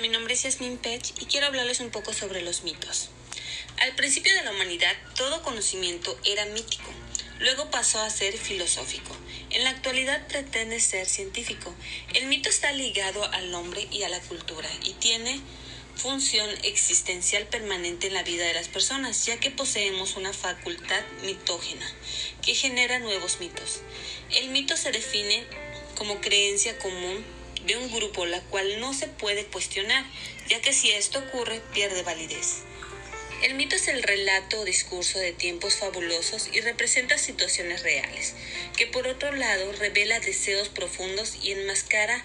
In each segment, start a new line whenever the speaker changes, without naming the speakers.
mi nombre es Yasmin Pech y quiero hablarles un poco sobre los mitos. Al principio de la humanidad, todo conocimiento era mítico, luego pasó a ser filosófico. En la actualidad pretende ser científico. El mito está ligado al hombre y a la cultura y tiene función existencial permanente en la vida de las personas, ya que poseemos una facultad mitógena que genera nuevos mitos. El mito se define como creencia común de un grupo la cual no se puede cuestionar, ya que si esto ocurre pierde validez. El mito es el relato o discurso de tiempos fabulosos y representa situaciones reales, que por otro lado revela deseos profundos y enmascara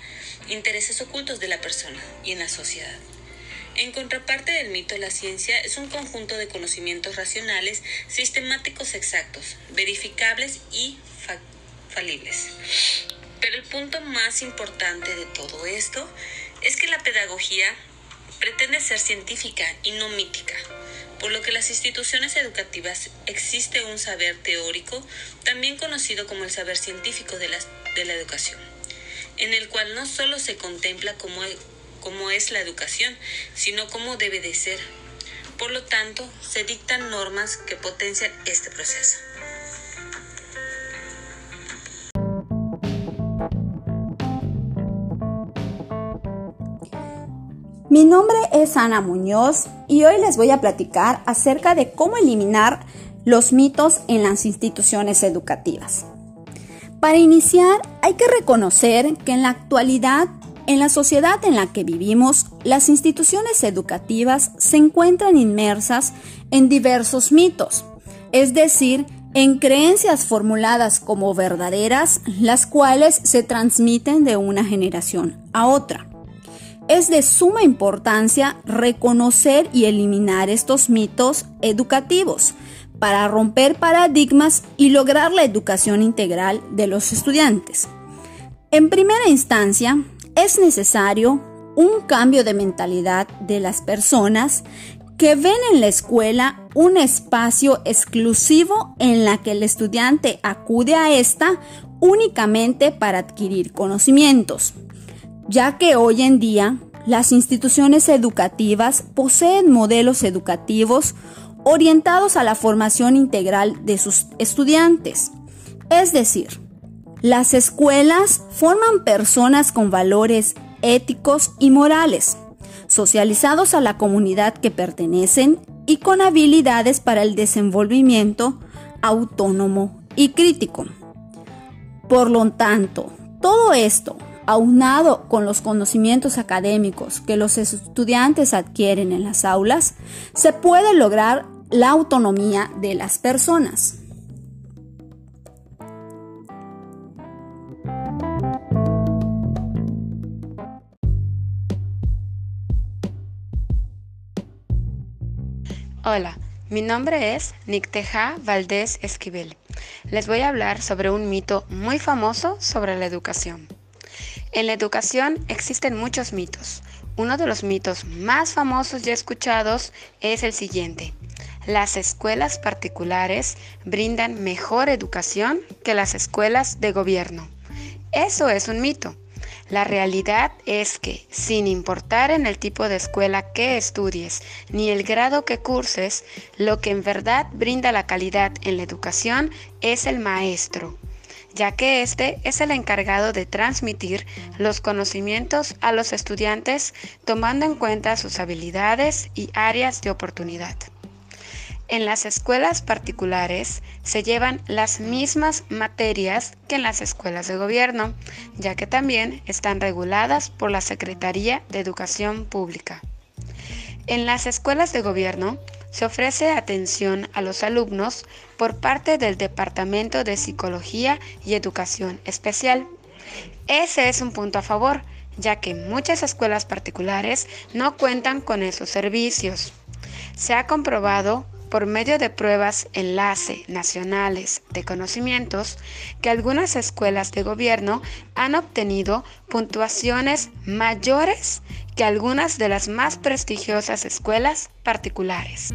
intereses ocultos de la persona y en la sociedad. En contraparte del mito, la ciencia es un conjunto de conocimientos racionales, sistemáticos exactos, verificables y falibles. Pero el punto más importante de todo esto es que la pedagogía pretende ser científica y no mítica, por lo que las instituciones educativas existe un saber teórico, también conocido como el saber científico de la, de la educación, en el cual no solo se contempla cómo, cómo es la educación, sino cómo debe de ser. Por lo tanto, se dictan normas que potencian este proceso.
Mi nombre es Ana Muñoz y hoy les voy a platicar acerca de cómo eliminar los mitos en las instituciones educativas. Para iniciar, hay que reconocer que en la actualidad, en la sociedad en la que vivimos, las instituciones educativas se encuentran inmersas en diversos mitos, es decir, en creencias formuladas como verdaderas, las cuales se transmiten de una generación a otra. Es de suma importancia reconocer y eliminar estos mitos educativos para romper paradigmas y lograr la educación integral de los estudiantes. En primera instancia, es necesario un cambio de mentalidad de las personas que ven en la escuela un espacio exclusivo en la que el estudiante acude a esta únicamente para adquirir conocimientos ya que hoy en día las instituciones educativas poseen modelos educativos orientados a la formación integral de sus estudiantes. Es decir, las escuelas forman personas con valores éticos y morales, socializados a la comunidad que pertenecen y con habilidades para el desenvolvimiento autónomo y crítico. Por lo tanto, todo esto aunado con los conocimientos académicos que los estudiantes adquieren en las aulas, se puede lograr la autonomía de las personas.
Hola, mi nombre es Nicteja Valdés Esquivel. Les voy a hablar sobre un mito muy famoso sobre la educación. En la educación existen muchos mitos. Uno de los mitos más famosos y escuchados es el siguiente. Las escuelas particulares brindan mejor educación que las escuelas de gobierno. Eso es un mito. La realidad es que, sin importar en el tipo de escuela que estudies ni el grado que curses, lo que en verdad brinda la calidad en la educación es el maestro ya que éste es el encargado de transmitir los conocimientos a los estudiantes tomando en cuenta sus habilidades y áreas de oportunidad. En las escuelas particulares se llevan las mismas materias que en las escuelas de gobierno, ya que también están reguladas por la Secretaría de Educación Pública. En las escuelas de gobierno se ofrece atención a los alumnos por parte del Departamento de Psicología y Educación Especial. Ese es un punto a favor, ya que muchas escuelas particulares no cuentan con esos servicios. Se ha comprobado por medio de pruebas enlace nacionales de conocimientos que algunas escuelas de gobierno han obtenido puntuaciones mayores que algunas de las más prestigiosas escuelas particulares.